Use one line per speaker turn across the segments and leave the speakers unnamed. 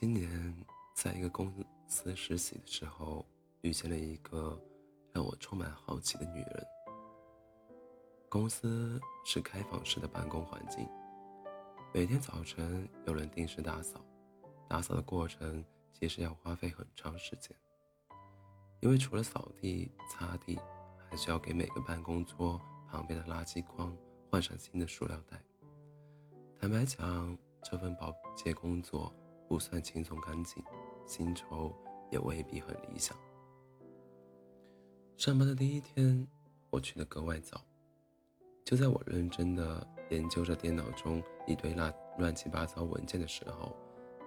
今年在一个公司实习的时候，遇见了一个让我充满好奇的女人。公司是开放式的办公环境，每天早晨有人定时打扫，打扫的过程其实要花费很长时间，因为除了扫地、擦地，还需要给每个办公桌旁边的垃圾筐换上新的塑料袋。坦白讲，这份保洁工作。不算轻松干净，薪酬也未必很理想。上班的第一天，我去的格外早。就在我认真的研究着电脑中一堆乱乱七八糟文件的时候，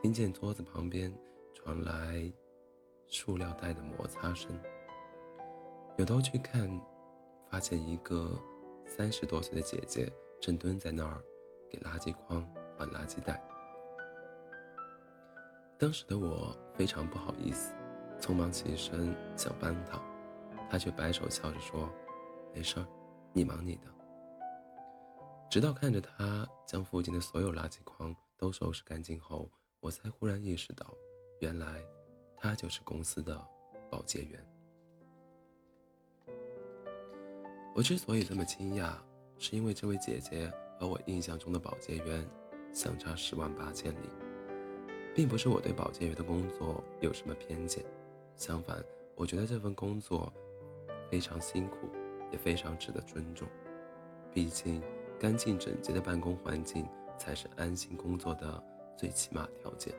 听见桌子旁边传来塑料袋的摩擦声。扭头去看，发现一个三十多岁的姐姐正蹲在那儿，给垃圾筐换垃圾袋。当时的我非常不好意思，匆忙起身想帮他，他却摆手笑着说：“没事儿，你忙你的。”直到看着他将附近的所有垃圾筐都收拾干净后，我才忽然意识到，原来他就是公司的保洁员。我之所以这么惊讶，是因为这位姐姐和我印象中的保洁员相差十万八千里。并不是我对保洁员的工作有什么偏见，相反，我觉得这份工作非常辛苦，也非常值得尊重。毕竟，干净整洁的办公环境才是安心工作的最起码条件。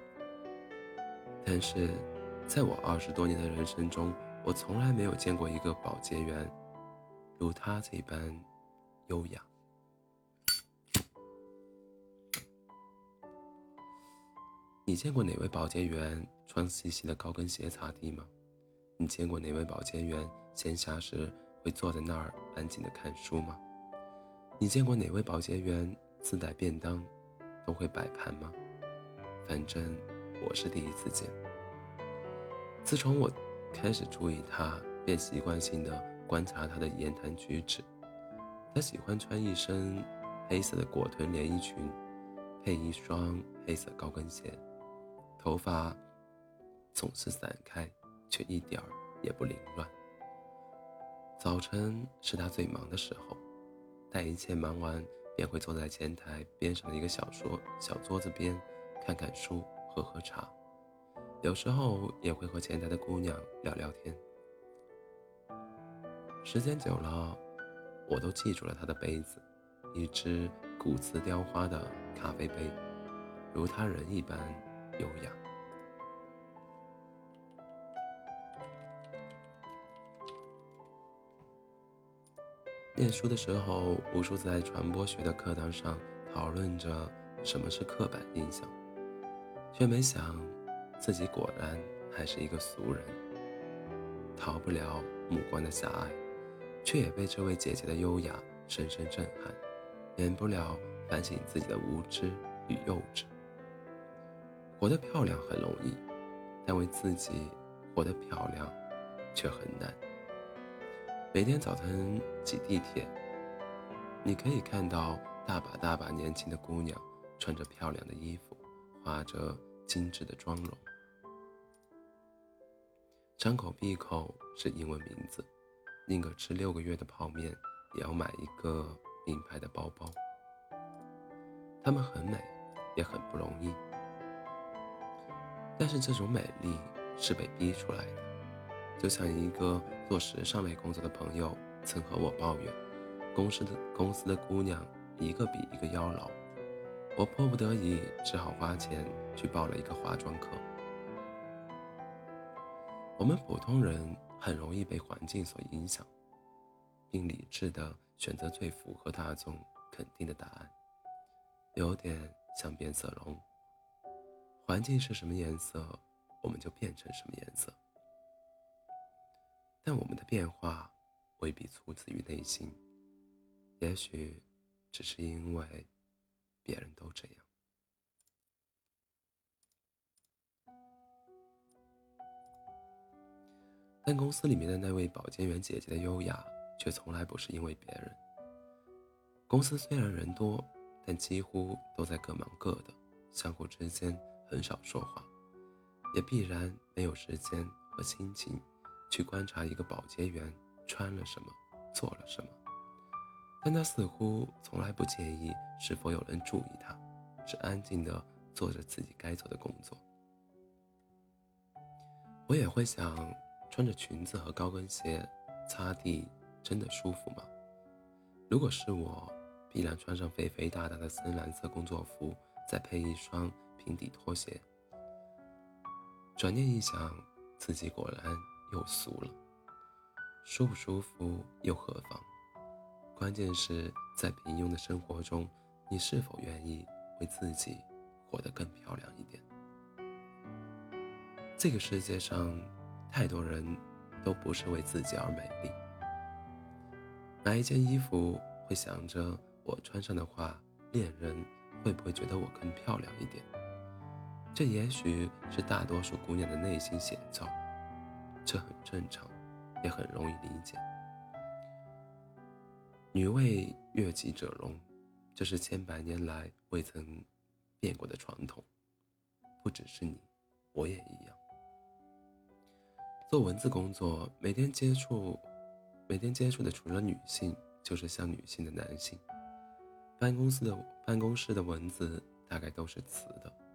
但是，在我二十多年的人生中，我从来没有见过一个保洁员如他这般优雅。你见过哪位保洁员穿细细的高跟鞋擦地吗？你见过哪位保洁员闲暇时会坐在那儿安静的看书吗？你见过哪位保洁员自带便当都会摆盘吗？反正我是第一次见。自从我开始注意他，便习惯性的观察他的言谈举止。他喜欢穿一身黑色的裹臀连衣裙，配一双黑色高跟鞋。头发总是散开，却一点儿也不凌乱。早晨是他最忙的时候，待一切忙完，便会坐在前台边上的一个小桌小桌子边，看看书，喝喝茶，有时候也会和前台的姑娘聊聊天。时间久了，我都记住了他的杯子，一只骨瓷雕花的咖啡杯，如他人一般。优雅。念书的时候，无数次在传播学的课堂上讨论着什么是刻板印象，却没想自己果然还是一个俗人，逃不了目光的狭隘，却也被这位姐姐的优雅深深震撼，免不了反省自己的无知与幼稚。活得漂亮很容易，但为自己活得漂亮却很难。每天早晨挤地铁，你可以看到大把大把年轻的姑娘穿着漂亮的衣服，画着精致的妆容，张口闭口是英文名字，宁可吃六个月的泡面，也要买一个名牌的包包。她们很美，也很不容易。但是这种美丽是被逼出来的，就像一个做时尚类工作的朋友曾和我抱怨，公司的公司的姑娘一个比一个妖娆，我迫不得已只好花钱去报了一个化妆课。我们普通人很容易被环境所影响，并理智的选择最符合大众肯定的答案，有点像变色龙。环境是什么颜色，我们就变成什么颜色。但我们的变化未必出自于内心，也许只是因为别人都这样。但公司里面的那位保洁员姐姐的优雅，却从来不是因为别人。公司虽然人多，但几乎都在各忙各的，相互之间。很少说话，也必然没有时间和心情去观察一个保洁员穿了什么，做了什么。但他似乎从来不介意是否有人注意他，只安静地做着自己该做的工作。我也会想，穿着裙子和高跟鞋擦地真的舒服吗？如果是我，必然穿上肥肥大大的深蓝色工作服，再配一双平底拖鞋。转念一想，自己果然又俗了。舒不舒服又何妨？关键是在平庸的生活中，你是否愿意为自己活得更漂亮一点？这个世界上，太多人都不是为自己而美丽。买一件衣服会想着我穿上的话，恋人会不会觉得我更漂亮一点？这也许是大多数姑娘的内心写照，这很正常，也很容易理解。女为悦己者容，这是千百年来未曾变过的传统。不只是你，我也一样。做文字工作，每天接触，每天接触的除了女性，就是像女性的男性。办公室的办公室的文字大概都是雌的。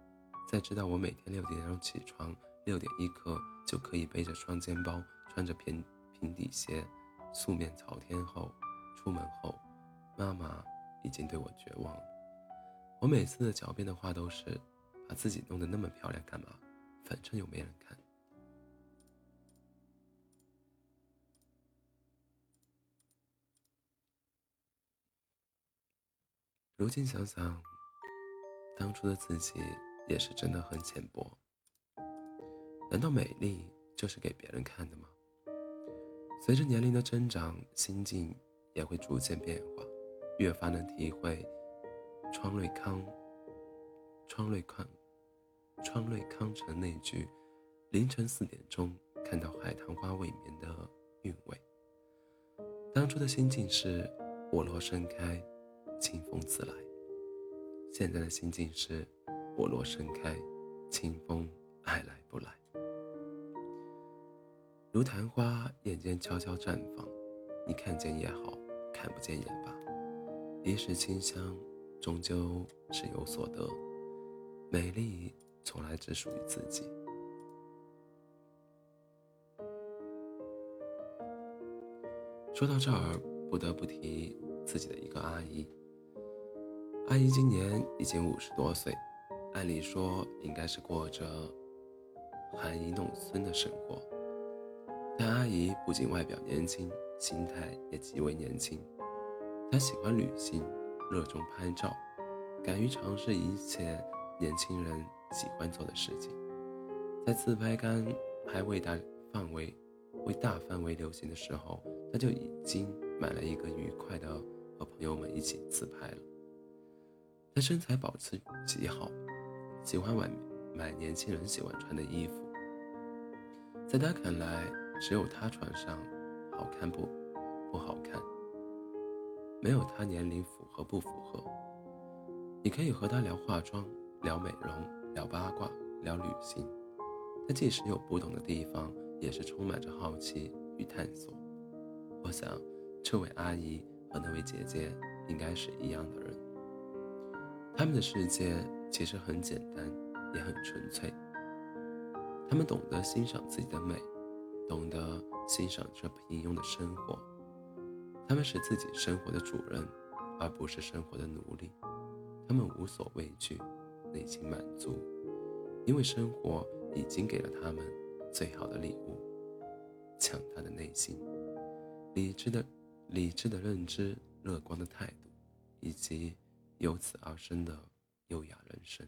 在知道我每天六点钟起床，六点一刻就可以背着双肩包，穿着平平底鞋，素面朝天后。出门后，妈妈已经对我绝望了。我每次的狡辩的话都是：把自己弄得那么漂亮干嘛？反正又没人看。如今想想，当初的自己也是真的很浅薄。难道美丽就是给别人看的吗？随着年龄的增长，心境。也会逐渐变化，越发能体会川瑞康、川瑞康、川瑞康城那句“凌晨四点钟看到海棠花未眠”的韵味。当初的心境是“我若盛开，清风自来”，现在的心境是“我若盛开，清风爱来不来”。如昙花，眼间悄悄绽放，你看见也好。看不见也罢，一世清香，终究是有所得。美丽从来只属于自己。说到这儿，不得不提自己的一个阿姨。阿姨今年已经五十多岁，按理说应该是过着含饴弄孙的生活，但阿姨不仅外表年轻。心态也极为年轻，她喜欢旅行，热衷拍照，敢于尝试一切年轻人喜欢做的事情。在自拍杆还未大范围、未大范围流行的时候，他就已经买了一个愉快的和朋友们一起自拍了。他身材保持极好，喜欢买买年轻人喜欢穿的衣服，在他看来，只有他穿上。好看不？不好看。没有他年龄符合不符合？你可以和他聊化妆、聊美容、聊八卦、聊旅行。他即使有不懂的地方，也是充满着好奇与探索。我想，这位阿姨和那位姐姐应该是一样的人。他们的世界其实很简单，也很纯粹。他们懂得欣赏自己的美，懂得。欣赏这平庸的生活，他们是自己生活的主人，而不是生活的奴隶。他们无所畏惧，内心满足，因为生活已经给了他们最好的礼物——强大的内心、理智的、理智的认知、乐观的态度，以及由此而生的优雅人生。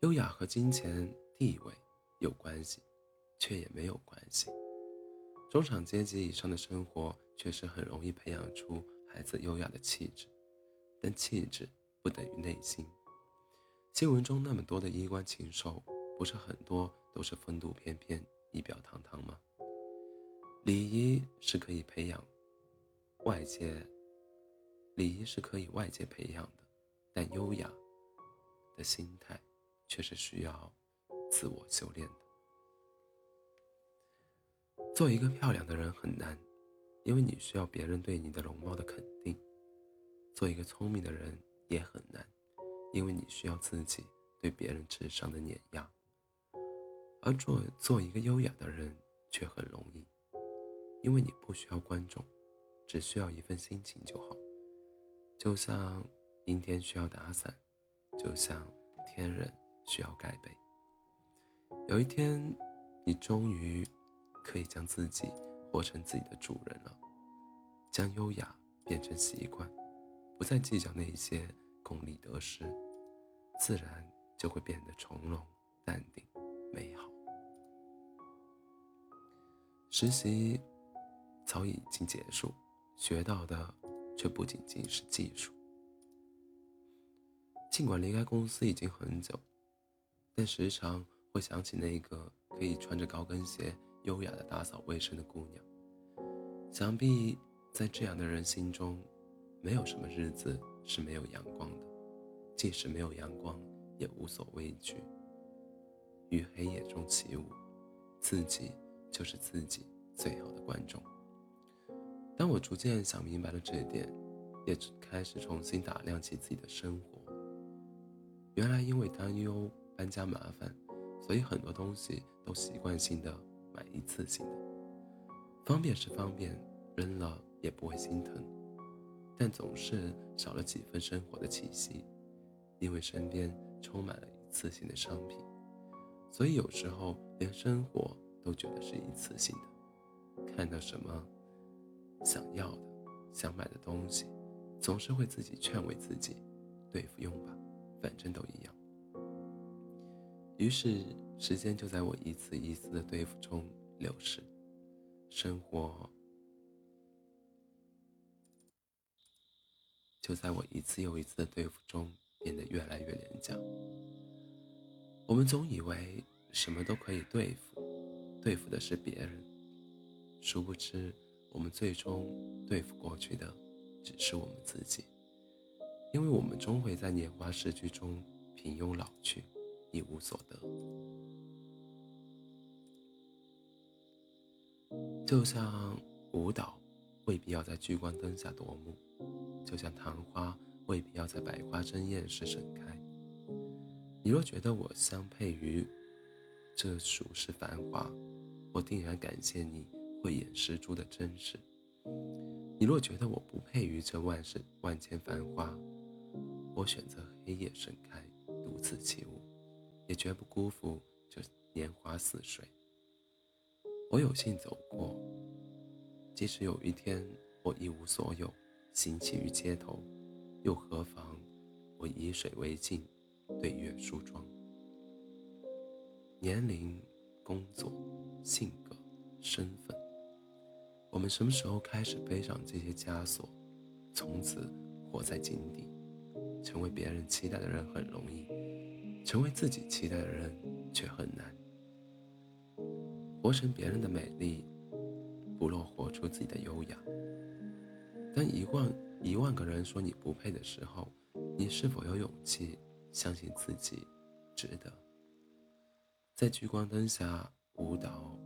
优雅和金钱、地位有关系，却也没有关系。中产阶级以上的生活确实很容易培养出孩子优雅的气质，但气质不等于内心。新闻中那么多的衣冠禽兽，不是很多都是风度翩翩、仪表堂堂吗？礼仪是可以培养外界，礼仪是可以外界培养的，但优雅的心态却是需要自我修炼的。做一个漂亮的人很难，因为你需要别人对你的容貌的肯定；做一个聪明的人也很难，因为你需要自己对别人智商的碾压。而做做一个优雅的人却很容易，因为你不需要观众，只需要一份心情就好。就像阴天需要打伞，就像天冷需要盖被。有一天，你终于。可以将自己活成自己的主人了，将优雅变成习惯，不再计较那些功利得失，自然就会变得从容、淡定、美好。实习早已经结束，学到的却不仅仅是技术。尽管离开公司已经很久，但时常会想起那个可以穿着高跟鞋。优雅的打扫卫生的姑娘，想必在这样的人心中，没有什么日子是没有阳光的，即使没有阳光，也无所畏惧。于黑夜中起舞，自己就是自己最好的观众。当我逐渐想明白了这一点，也开始重新打量起自己的生活。原来因为担忧搬家麻烦，所以很多东西都习惯性的。买一次性的，方便是方便，扔了也不会心疼，但总是少了几分生活的气息，因为身边充满了一次性的商品，所以有时候连生活都觉得是一次性的。看到什么想要的、想买的东西，总是会自己劝慰自己，对付用吧，反正都一样。于是。时间就在我一次一次的对付中流逝，生活就在我一次又一次的对付中变得越来越廉价。我们总以为什么都可以对付，对付的是别人，殊不知我们最终对付过去的只是我们自己，因为我们终会在年华逝去中平庸老去。一无所得，就像舞蹈未必要在聚光灯下夺目，就像昙花未必要在百花争艳时盛开。你若觉得我相配于这俗世繁华，我定然感谢你慧眼识珠的真实；你若觉得我不配于这万世万千繁华，我选择黑夜盛开，独自起舞。也绝不辜负这年华似水。我有幸走过，即使有一天我一无所有，行乞于街头，又何妨？我以水为镜，对月梳妆。年龄、工作、性格、身份，我们什么时候开始背上这些枷锁，从此活在井底，成为别人期待的人很容易。成为自己期待的人却很难，活成别人的美丽，不若活出自己的优雅。当一万一万个人说你不配的时候，你是否有勇气相信自己值得？在聚光灯下舞蹈，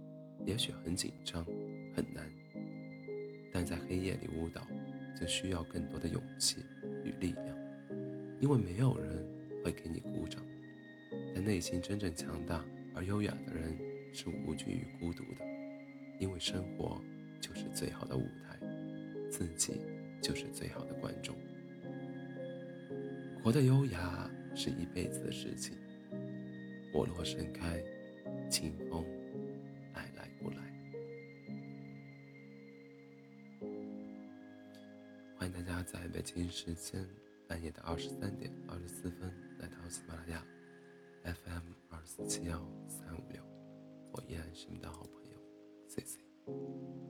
也许很紧张很难，但在黑夜里舞蹈，则需要更多的勇气与力量，因为没有人会给你鼓掌。但内心真正强大而优雅的人是无惧于孤独的，因为生活就是最好的舞台，自己就是最好的观众。活得优雅是一辈子的事情。我若盛开，清风在北京时间半夜的二十三点二十四分来到喜马拉雅。FM 二四七幺三五六，我依然是你的好朋友 C C，晚安。